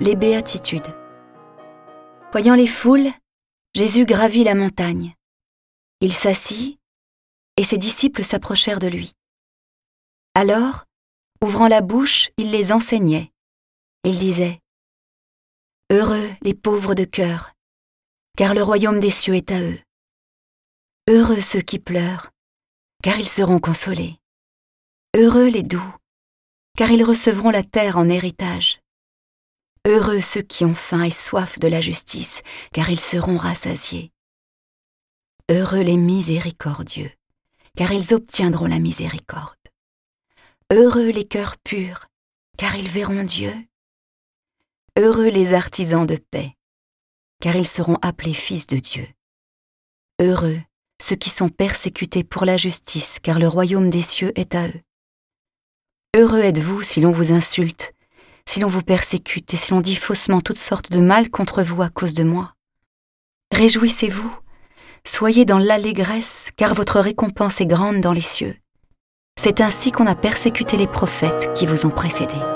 Les béatitudes. Voyant les foules, Jésus gravit la montagne. Il s'assit, et ses disciples s'approchèrent de lui. Alors, ouvrant la bouche, il les enseignait. Il disait Heureux les pauvres de cœur, car le royaume des cieux est à eux. Heureux ceux qui pleurent, car ils seront consolés. Heureux les doux, car ils recevront la terre en héritage. Heureux ceux qui ont faim et soif de la justice, car ils seront rassasiés. Heureux les miséricordieux, car ils obtiendront la miséricorde. Heureux les cœurs purs, car ils verront Dieu. Heureux les artisans de paix, car ils seront appelés fils de Dieu. Heureux ceux qui sont persécutés pour la justice, car le royaume des cieux est à eux. Heureux êtes-vous si l'on vous insulte, si l'on vous persécute et si l'on dit faussement toutes sortes de mal contre vous à cause de moi. Réjouissez-vous, soyez dans l'allégresse, car votre récompense est grande dans les cieux. C'est ainsi qu'on a persécuté les prophètes qui vous ont précédés.